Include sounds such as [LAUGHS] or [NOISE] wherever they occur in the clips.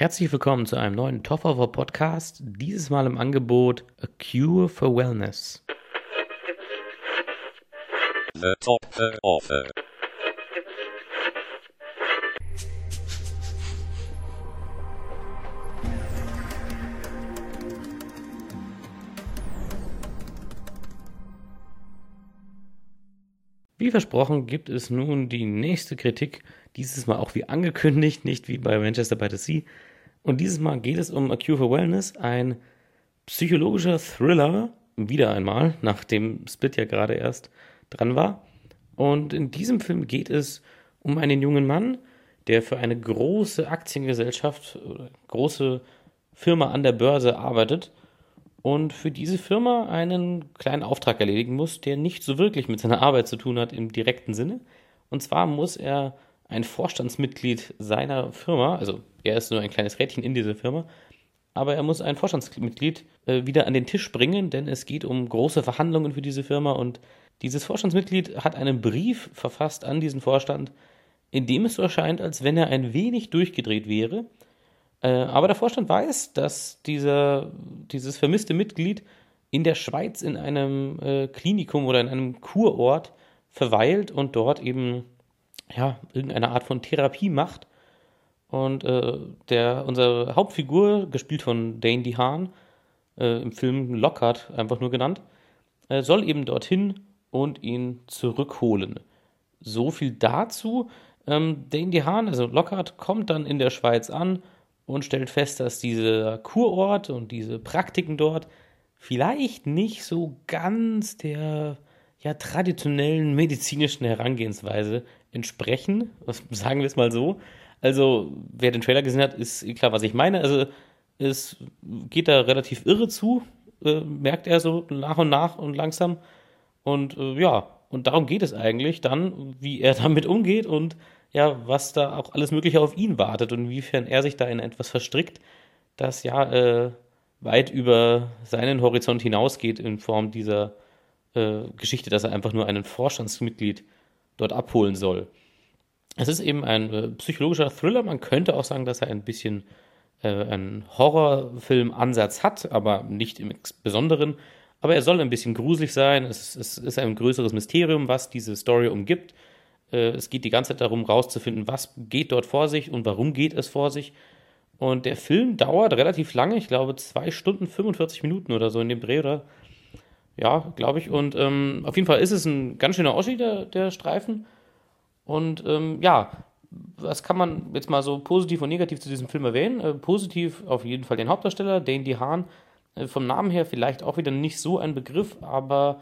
Herzlich willkommen zu einem neuen Top of Podcast. Dieses Mal im Angebot A Cure for Wellness. The Top Offer. Wie versprochen gibt es nun die nächste Kritik, dieses Mal auch wie angekündigt, nicht wie bei Manchester by the Sea. Und dieses Mal geht es um A Cure for Wellness, ein psychologischer Thriller, wieder einmal, nachdem Split ja gerade erst dran war. Und in diesem Film geht es um einen jungen Mann, der für eine große Aktiengesellschaft große Firma an der Börse arbeitet und für diese Firma einen kleinen Auftrag erledigen muss, der nicht so wirklich mit seiner Arbeit zu tun hat im direkten Sinne. Und zwar muss er ein Vorstandsmitglied seiner Firma, also er ist nur ein kleines Rädchen in dieser Firma, aber er muss ein Vorstandsmitglied äh, wieder an den Tisch bringen, denn es geht um große Verhandlungen für diese Firma und dieses Vorstandsmitglied hat einen Brief verfasst an diesen Vorstand, in dem es so erscheint, als wenn er ein wenig durchgedreht wäre. Äh, aber der Vorstand weiß, dass dieser, dieses vermisste Mitglied in der Schweiz in einem äh, Klinikum oder in einem Kurort verweilt und dort eben ja, irgendeine Art von Therapie macht. Und äh, der, unsere Hauptfigur, gespielt von Dane DeHaan, äh, im Film Lockhart einfach nur genannt, äh, soll eben dorthin und ihn zurückholen. So viel dazu. Ähm, Dane DeHaan, also Lockhart, kommt dann in der Schweiz an und stellt fest, dass dieser Kurort und diese Praktiken dort vielleicht nicht so ganz der ja, traditionellen medizinischen Herangehensweise entsprechen. [LAUGHS] Sagen wir es mal so. Also, wer den Trailer gesehen hat, ist klar, was ich meine. Also, es geht da relativ irre zu, äh, merkt er so nach und nach und langsam. Und äh, ja, und darum geht es eigentlich dann, wie er [LAUGHS] damit umgeht und ja, was da auch alles Mögliche auf ihn wartet und inwiefern er sich da in etwas verstrickt, das ja äh, weit über seinen Horizont hinausgeht in Form dieser äh, Geschichte, dass er einfach nur einen Vorstandsmitglied dort abholen soll. Es ist eben ein äh, psychologischer Thriller. Man könnte auch sagen, dass er ein bisschen äh, einen Horrorfilm-Ansatz hat, aber nicht im Besonderen. Aber er soll ein bisschen gruselig sein. Es, es ist ein größeres Mysterium, was diese Story umgibt. Äh, es geht die ganze Zeit darum, rauszufinden, was geht dort vor sich und warum geht es vor sich. Und der Film dauert relativ lange, ich glaube zwei Stunden 45 Minuten oder so in dem Dreh, oder? Ja, glaube ich. Und ähm, auf jeden Fall ist es ein ganz schöner Ausschnitt der, der Streifen. Und ähm, ja, was kann man jetzt mal so positiv und negativ zu diesem Film erwähnen? Äh, positiv auf jeden Fall den Hauptdarsteller, Dane DeHaan. Äh, vom Namen her vielleicht auch wieder nicht so ein Begriff, aber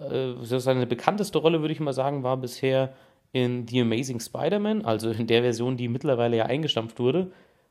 äh, seine bekannteste Rolle, würde ich mal sagen, war bisher in The Amazing Spider-Man, also in der Version, die mittlerweile ja eingestampft wurde.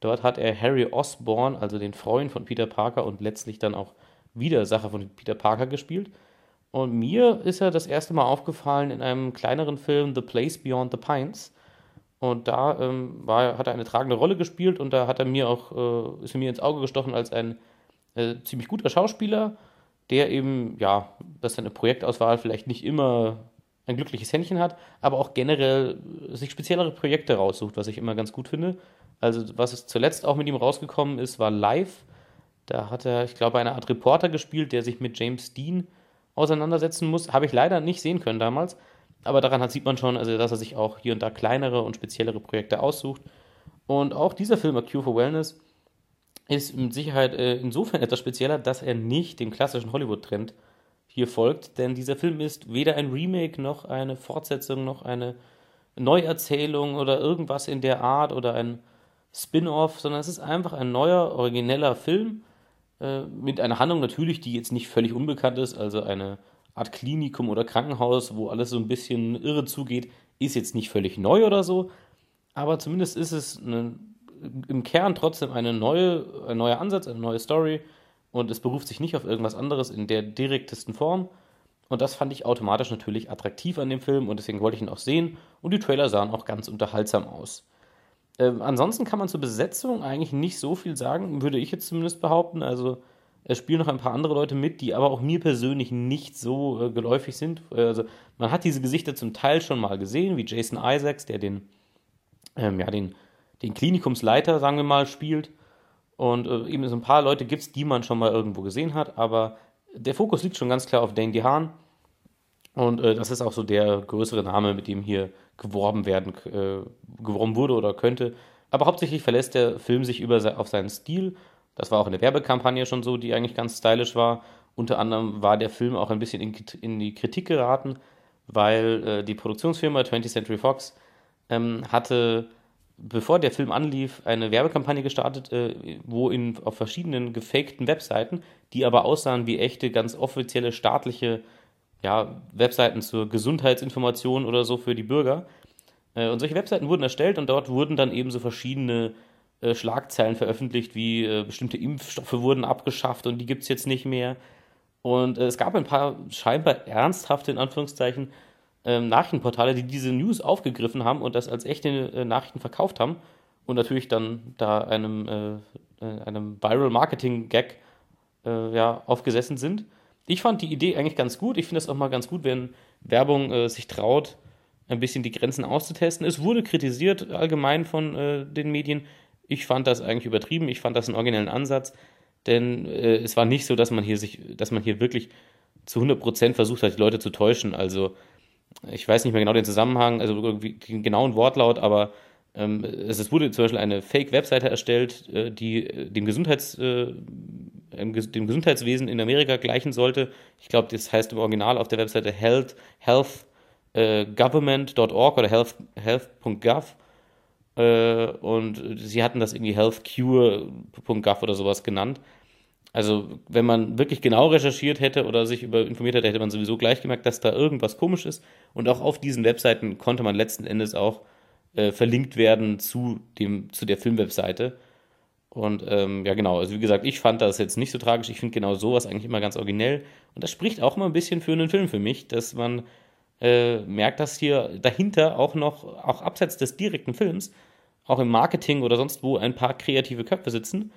Dort hat er Harry Osborn, also den Freund von Peter Parker und letztlich dann auch Widersacher von Peter Parker gespielt. Und mir ist er das erste Mal aufgefallen in einem kleineren Film The Place Beyond the Pines. Und da ähm, war, hat er eine tragende Rolle gespielt und da hat er mir auch, äh, ist er mir ins Auge gestochen als ein äh, ziemlich guter Schauspieler, der eben, ja, dass seine Projektauswahl vielleicht nicht immer ein glückliches Händchen hat, aber auch generell sich speziellere Projekte raussucht, was ich immer ganz gut finde. Also, was zuletzt auch mit ihm rausgekommen ist, war Live. Da hat er, ich glaube, eine Art Reporter gespielt, der sich mit James Dean auseinandersetzen muss. Habe ich leider nicht sehen können damals. Aber daran sieht man schon, also, dass er sich auch hier und da kleinere und speziellere Projekte aussucht. Und auch dieser Film, A Cure for Wellness, ist mit Sicherheit äh, insofern [LAUGHS] etwas spezieller, dass er nicht dem klassischen Hollywood-Trend hier folgt, denn dieser Film ist weder ein Remake noch eine Fortsetzung noch eine Neuerzählung oder irgendwas in der Art oder ein Spin-off, sondern es ist einfach ein neuer, origineller Film äh, mit einer Handlung natürlich, die jetzt nicht völlig unbekannt ist, also eine Art Klinikum oder Krankenhaus, wo alles so ein bisschen irre zugeht, ist jetzt nicht völlig neu oder so, aber zumindest ist es eine, im Kern trotzdem eine neue, ein neuer Ansatz, eine neue Story, und es beruft sich nicht auf irgendwas anderes in der direktesten Form. Und das fand ich automatisch natürlich attraktiv an dem Film und deswegen wollte ich ihn auch sehen. Und die Trailer sahen auch ganz unterhaltsam aus. Ähm, ansonsten kann man zur Besetzung eigentlich nicht so viel sagen, würde ich jetzt zumindest behaupten. Also es spielen noch ein paar andere Leute mit, die aber auch mir persönlich nicht so äh, geläufig sind. Also man hat diese Gesichter zum Teil schon mal gesehen, wie Jason Isaacs, der den, ähm, ja, den, den Klinikumsleiter, sagen wir mal, spielt. Und äh, eben so ein paar Leute gibt es, die man schon mal irgendwo gesehen hat, aber der Fokus liegt schon ganz klar auf Dane DeHaan. Und äh, das ist auch so der größere Name, mit dem hier geworben werden, äh, geworben wurde oder könnte. Aber hauptsächlich verlässt der Film sich über, auf seinen Stil. Das war auch in der Werbekampagne schon so, die eigentlich ganz stylisch war. Unter anderem war der Film auch ein bisschen in, in die Kritik geraten, weil äh, die Produktionsfirma 20th Century Fox ähm, hatte, bevor der Film anlief, eine Werbekampagne gestartet, äh, wo in, auf verschiedenen gefakten Webseiten, die aber aussahen wie echte, ganz offizielle staatliche ja, Webseiten zur Gesundheitsinformation oder so für die Bürger. Äh, und solche Webseiten wurden erstellt und dort wurden dann eben so verschiedene äh, Schlagzeilen veröffentlicht, wie äh, bestimmte Impfstoffe wurden abgeschafft und die gibt es jetzt nicht mehr. Und es gab ein paar scheinbar ernsthafte, in Anführungszeichen, ähm, Nachrichtenportale, die diese News aufgegriffen haben und das als echte Nachrichten verkauft haben und natürlich dann da einem, einem Viral Marketing Gag ja, aufgesessen sind ich fand die Idee eigentlich ganz gut. Ich finde es auch mal ganz gut, wenn Werbung äh, sich traut, ein bisschen die Grenzen auszutesten. Es wurde kritisiert allgemein von äh, den Medien. Ich fand das eigentlich übertrieben. Ich fand das einen originellen Ansatz, denn äh, es war nicht so, dass man hier sich, dass man hier wirklich zu 100% versucht hat, die Leute zu täuschen. Also ich weiß nicht mehr genau den Zusammenhang, also den genauen Wortlaut, aber ähm, es wurde zum Beispiel eine Fake-Webseite erstellt, äh, die äh, dem Gesundheits äh, dem Gesundheitswesen in Amerika gleichen sollte. Ich glaube, das heißt im Original auf der Webseite health, healthgovernment.org oder health, health.gov. Äh, und sie hatten das irgendwie healthcure.gov oder sowas genannt. Also, wenn man wirklich genau recherchiert hätte oder sich über informiert hätte, hätte man sowieso gleich gemerkt, dass da irgendwas komisch ist. Und auch auf diesen Webseiten konnte man letzten Endes auch äh, verlinkt werden zu, dem, zu der Filmwebseite. Und ähm, ja, genau, also wie gesagt, ich fand das jetzt nicht so tragisch. Ich finde genau sowas eigentlich immer ganz originell. Und das spricht auch immer ein bisschen für einen Film für mich, dass man äh, merkt, dass hier dahinter auch noch, auch abseits des direkten Films, auch im Marketing oder sonst wo ein paar kreative Köpfe sitzen.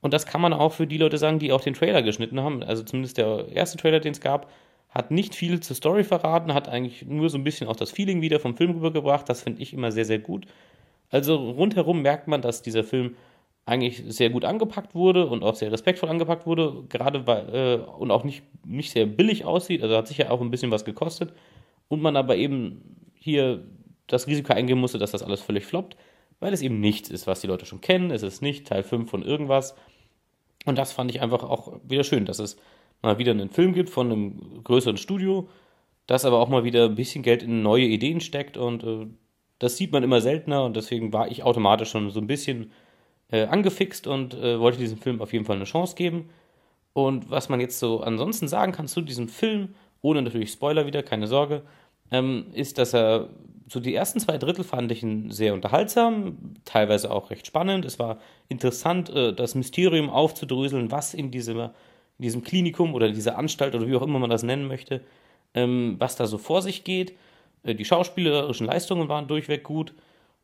Und das kann man auch für die Leute sagen, die auch den Trailer geschnitten haben. Also zumindest der erste Trailer, den es gab, hat nicht viel zur Story verraten, hat eigentlich nur so ein bisschen auch das Feeling wieder vom Film rübergebracht. Das finde ich immer sehr, sehr gut. Also rundherum merkt man, dass dieser Film eigentlich sehr gut angepackt wurde und auch sehr respektvoll angepackt wurde, gerade weil, äh, und auch nicht, nicht sehr billig aussieht, also hat sicher auch ein bisschen was gekostet. Und man aber eben hier das Risiko eingehen musste, dass das alles völlig floppt, weil es eben nichts ist, was die Leute schon kennen, es ist nicht Teil 5 von irgendwas. Und das fand ich einfach auch wieder schön, dass es mal wieder einen Film gibt von einem größeren Studio, das aber auch mal wieder ein bisschen Geld in neue Ideen steckt. Und äh, das sieht man immer seltener. Und deswegen war ich automatisch schon so ein bisschen äh, angefixt und äh, wollte diesem Film auf jeden Fall eine Chance geben. Und was man jetzt so ansonsten sagen kann zu diesem Film, ohne natürlich Spoiler wieder, keine Sorge, ähm, ist, dass er so die ersten zwei Drittel fand ich ihn sehr unterhaltsam, teilweise auch recht spannend. Es war interessant, äh, das Mysterium aufzudröseln, was in, diesem, in diesem Klinikum oder dieser Anstalt oder wie auch immer man das nennen möchte, ähm, was da so vor sich geht. Äh, die schauspielerischen Leistungen waren durchweg gut.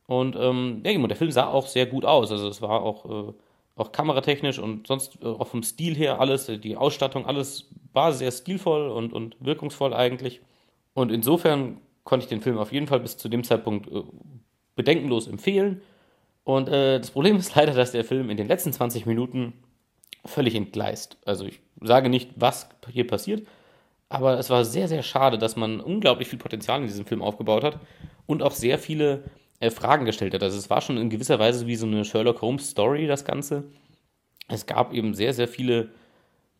Und ähm, ja, der Film sah auch sehr gut aus. Also es war auch, äh, auch kameratechnisch und sonst äh, auch vom Stil her alles, äh, die Ausstattung, alles war sehr stilvoll und, und wirkungsvoll eigentlich. Und insofern konnte ich den Film auf jeden Fall bis zu dem Zeitpunkt äh, bedenkenlos empfehlen. Und äh, das Problem [LAUGHS] ist leider, dass der Film in den letzten 20 Minuten völlig entgleist. Also ich sage nicht, was hier passiert, aber es war sehr, sehr schade, dass man unglaublich viel Potenzial in diesem Film aufgebaut hat und auch sehr viele äh, Fragen gestellt hat. Also es war schon in gewisser Weise wie so eine Sherlock Holmes Story, das Ganze. Es gab eben sehr, sehr viele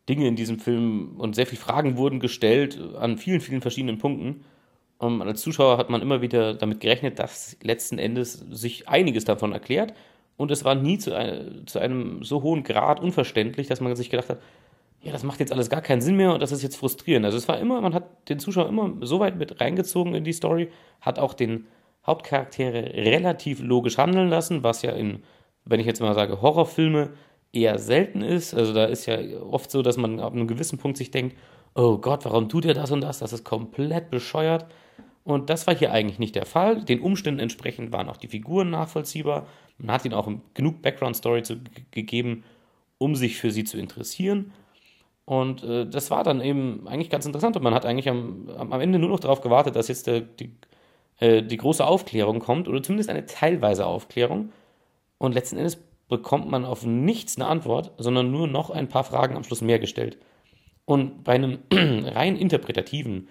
Dinge in diesem Film und sehr viele Fragen wurden gestellt an vielen, vielen verschiedenen Punkten. Und als Zuschauer hat man immer wieder damit gerechnet, dass letzten Endes sich einiges davon erklärt. Und es war nie zu, ein, zu einem so hohen Grad unverständlich, dass man sich gedacht hat, ja, das macht jetzt alles gar keinen Sinn mehr und das ist jetzt frustrierend. Also es war immer, man hat den Zuschauer immer so weit mit reingezogen in die Story, hat auch den Hauptcharaktere relativ logisch handeln lassen, was ja in, wenn ich jetzt mal sage, Horrorfilme eher selten ist. Also da ist ja oft so, dass man ab einem gewissen Punkt sich denkt, oh Gott, warum tut er das und das? Das ist komplett bescheuert. Und das war hier eigentlich nicht der Fall. Den Umständen entsprechend waren auch die Figuren nachvollziehbar. Man hat ihnen auch genug Background-Story gegeben, um sich für sie zu interessieren. Und äh, das war dann eben eigentlich ganz interessant. Und man hat eigentlich am, am Ende nur noch darauf gewartet, dass jetzt der, die äh, die große Aufklärung kommt, oder zumindest eine teilweise Aufklärung. Und letzten Endes bekommt man auf nichts eine Antwort, sondern nur noch ein paar Fragen am Schluss mehr gestellt. Und bei einem [CLEARS THROAT] rein interpretativen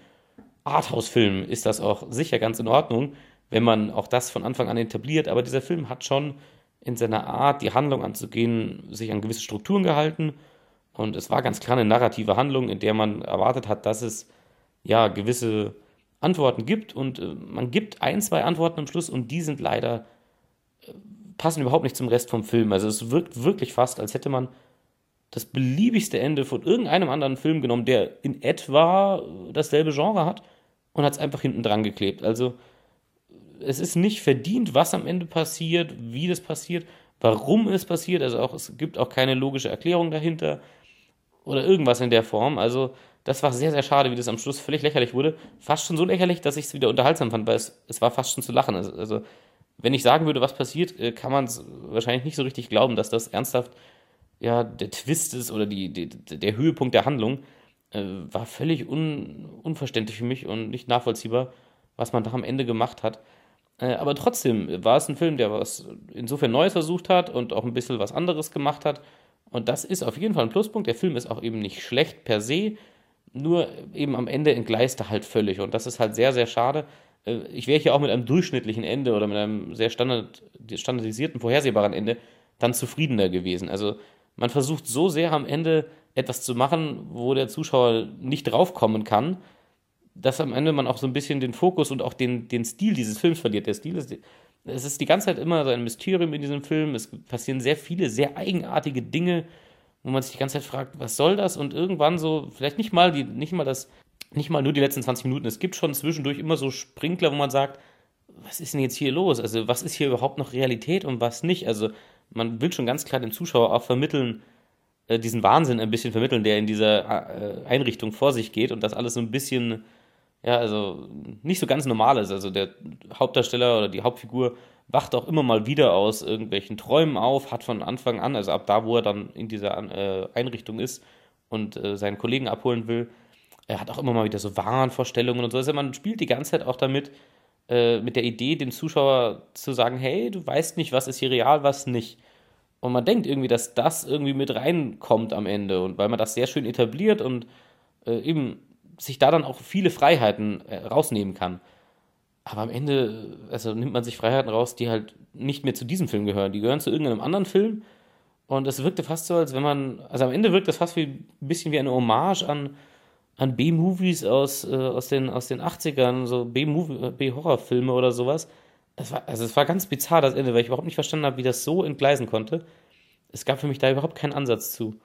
Arthouse-Film ist das auch sicher ganz in Ordnung, wenn man auch das von Anfang an etabliert. Aber dieser Film hat schon in seiner Art, die Handlung anzugehen, sich an gewisse Strukturen gehalten. Und es war ganz klar eine narrative Handlung, in der man erwartet hat, dass es ja gewisse Antworten gibt. Und äh, man gibt ein, zwei Antworten am Schluss und die sind leider, äh, passen überhaupt nicht zum Rest vom Film. Also es wirkt wirklich fast, als hätte man das beliebigste Ende von irgendeinem anderen Film genommen, der in etwa dasselbe Genre hat und hat es einfach hinten dran geklebt. Also es ist nicht verdient, was am Ende passiert, wie das passiert, warum es passiert. Also auch es gibt auch keine logische Erklärung dahinter oder irgendwas in der Form. Also das war sehr, sehr schade, wie das am Schluss völlig lächerlich wurde. Fast schon so lächerlich, dass ich es wieder unterhaltsam fand, weil es, es war fast schon zu lachen. Also, also wenn ich sagen würde, was passiert, äh, kann man es wahrscheinlich nicht so richtig glauben, dass das ernsthaft ja der Twist ist oder die, die der Höhepunkt der Handlung. Äh, war völlig un, unverständlich für mich und nicht nachvollziehbar, was man da am Ende gemacht hat. Äh, aber trotzdem war es ein Film, der was insofern Neues versucht hat und auch ein bisschen was anderes gemacht hat. Und das ist auf jeden Fall ein Pluspunkt. Der Film ist auch eben nicht schlecht per se, nur eben am Ende entgleist er halt völlig. Und das ist halt sehr, sehr schade. Äh, ich wäre hier auch mit einem durchschnittlichen Ende oder mit einem sehr standard, standardisierten, vorhersehbaren Ende dann zufriedener gewesen. Also man versucht so sehr am Ende etwas zu machen, wo der Zuschauer nicht draufkommen kann, dass am Ende man auch so ein bisschen den Fokus und auch den, den Stil dieses Films verliert. Der Stil ist, es ist die ganze Zeit immer so ein Mysterium in diesem Film. Es passieren sehr viele, sehr eigenartige Dinge, wo man sich die ganze Zeit fragt, was soll das? Und irgendwann so, vielleicht nicht mal die, nicht mal das, nicht mal nur die letzten 20 Minuten. Es gibt schon zwischendurch immer so Sprinkler, wo man sagt, was ist denn jetzt hier los? Also, was ist hier überhaupt noch Realität und was nicht? Also, man will schon ganz klar dem Zuschauer auch vermitteln, äh, diesen Wahnsinn ein bisschen vermitteln, der in dieser äh, Einrichtung vor sich geht und das alles so ein bisschen, ja, also nicht so ganz normal ist. Also der Hauptdarsteller oder die Hauptfigur wacht auch immer mal wieder aus irgendwelchen Träumen auf, hat von Anfang an, also ab da, wo er dann in dieser äh, Einrichtung ist und äh, seinen Kollegen abholen will, er hat auch immer mal wieder so Wahnvorstellungen und so. Also man spielt die ganze Zeit auch damit, äh, mit der Idee, dem Zuschauer zu sagen, hey, du weißt nicht, was ist hier real, was nicht. Und man denkt irgendwie, dass das irgendwie mit reinkommt am Ende. Und weil man das sehr schön etabliert und eben sich da dann auch viele Freiheiten rausnehmen kann. Aber am Ende, also nimmt man sich Freiheiten raus, die halt nicht mehr zu diesem Film gehören. Die gehören zu irgendeinem anderen Film. Und es wirkte fast so, als wenn man, also am Ende wirkt das fast wie, ein bisschen wie eine Hommage an an B-Movies aus, äh, aus, den, aus den 80ern, so B-Horrorfilme oder sowas. Es war, also es war ganz bizarr, das Ende, weil ich überhaupt nicht verstanden habe, wie das so entgleisen konnte. Es gab für mich da überhaupt keinen Ansatz zu.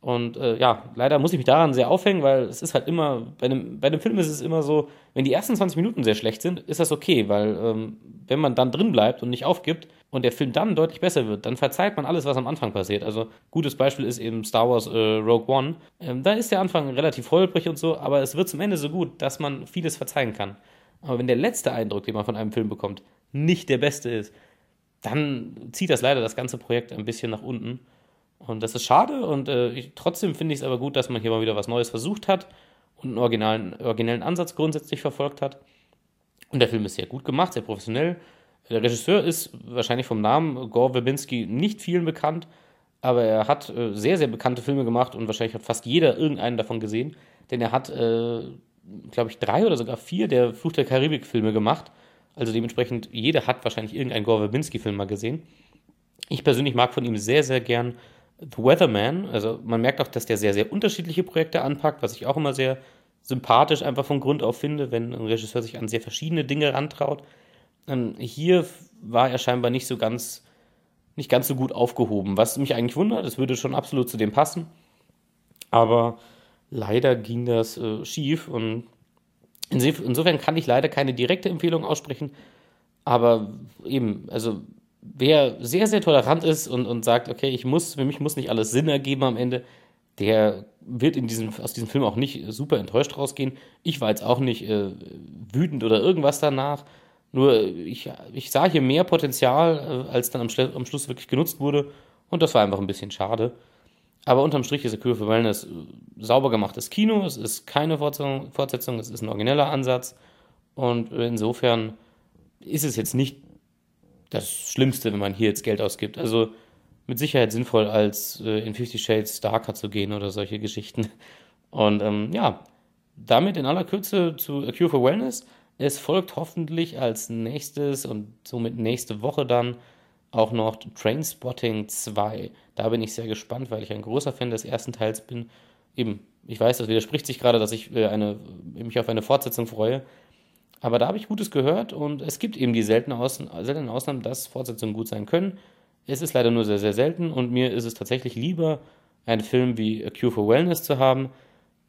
Und äh, ja, leider muss ich mich daran sehr aufhängen, weil es ist halt immer, bei einem, bei einem Film ist es immer so, wenn die ersten 20 Minuten sehr schlecht sind, ist das okay, weil ähm, wenn man dann drin bleibt und nicht aufgibt und der Film dann deutlich besser wird, dann verzeiht man alles, was am Anfang passiert. Also gutes Beispiel ist eben Star Wars äh, Rogue One. Ähm, da ist der Anfang relativ holprig und so, aber es wird zum Ende so gut, dass man vieles verzeihen kann. Aber wenn der letzte Eindruck, den man von einem Film bekommt, nicht der beste ist, dann zieht das leider das ganze Projekt ein bisschen nach unten. Und das ist schade und äh, ich, trotzdem finde ich es aber gut, dass man hier mal wieder was Neues versucht hat und einen originalen, originellen Ansatz grundsätzlich verfolgt hat. Und der Film ist sehr gut gemacht, sehr professionell. Der Regisseur ist wahrscheinlich vom Namen Gore Verbinski nicht vielen bekannt, aber er hat äh, sehr, sehr bekannte Filme gemacht und wahrscheinlich hat fast jeder irgendeinen davon gesehen, denn er hat, äh, glaube ich, drei oder sogar vier der Fluch der Karibik-Filme gemacht. Also dementsprechend, jeder hat wahrscheinlich irgendeinen Gore Verbinski-Film mal gesehen. Ich persönlich mag von ihm sehr, sehr gern The Weatherman, also man merkt auch, dass der sehr, sehr unterschiedliche Projekte anpackt, was ich auch immer sehr sympathisch einfach von Grund auf finde, wenn ein Regisseur sich an sehr verschiedene Dinge rantraut. Ähm, hier war er scheinbar nicht so ganz, nicht ganz so gut aufgehoben, was mich eigentlich wundert. Es würde schon absolut zu dem passen. Aber leider ging das äh, schief und insofern kann ich leider keine direkte Empfehlung aussprechen. Aber eben, also wer sehr, sehr tolerant ist und, und sagt, okay, ich muss, für mich muss nicht alles Sinn ergeben am Ende, der wird in diesem, aus diesem Film auch nicht super enttäuscht rausgehen. Ich war jetzt auch nicht äh, wütend oder irgendwas danach. Nur ich, ich sah hier mehr Potenzial, äh, als dann am, am, Schluss wirklich genutzt wurde. Und das war einfach ein bisschen schade. Aber unterm Strich ist A Cure for Wellness äh, sauber gemachtes Kino. Es ist keine Fortsetzung, es ist ein origineller Ansatz. Und insofern ist es jetzt nicht das Schlimmste, wenn man hier jetzt Geld ausgibt. Also mit Sicherheit sinnvoll, als äh, in Fifty Shades Darker zu gehen oder solche Geschichten. Und ähm, ja, damit in aller Kürze zu A Cure for Wellness. Es folgt hoffentlich als nächstes und somit nächste Woche dann auch noch Trainspotting 2. Da bin ich sehr gespannt, weil ich ein großer Fan des ersten Teils bin. Eben, ich weiß, das widerspricht sich gerade, dass ich äh, eine, mich auf eine Fortsetzung freue. Aber da habe ich Gutes gehört und es gibt eben die seltenen, Ausn seltenen Ausnahmen, dass Fortsetzungen gut sein können. Es ist leider nur sehr, sehr selten und mir ist es tatsächlich lieber, einen Film wie A Cure for Wellness zu haben.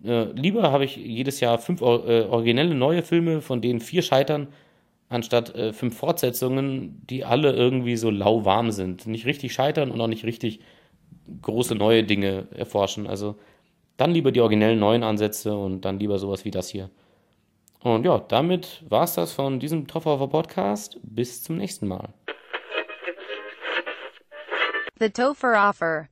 Äh, lieber habe ich jedes Jahr fünf äh, originelle neue Filme, von denen vier scheitern, anstatt äh, fünf Fortsetzungen, die alle irgendwie so lauwarm sind. Nicht richtig scheitern und auch nicht richtig große neue Dinge erforschen. Also dann lieber die originellen neuen Ansätze und dann lieber sowas wie das hier. Und ja, damit war es das von diesem Toffer Podcast. Bis zum nächsten Mal. The Topher Offer.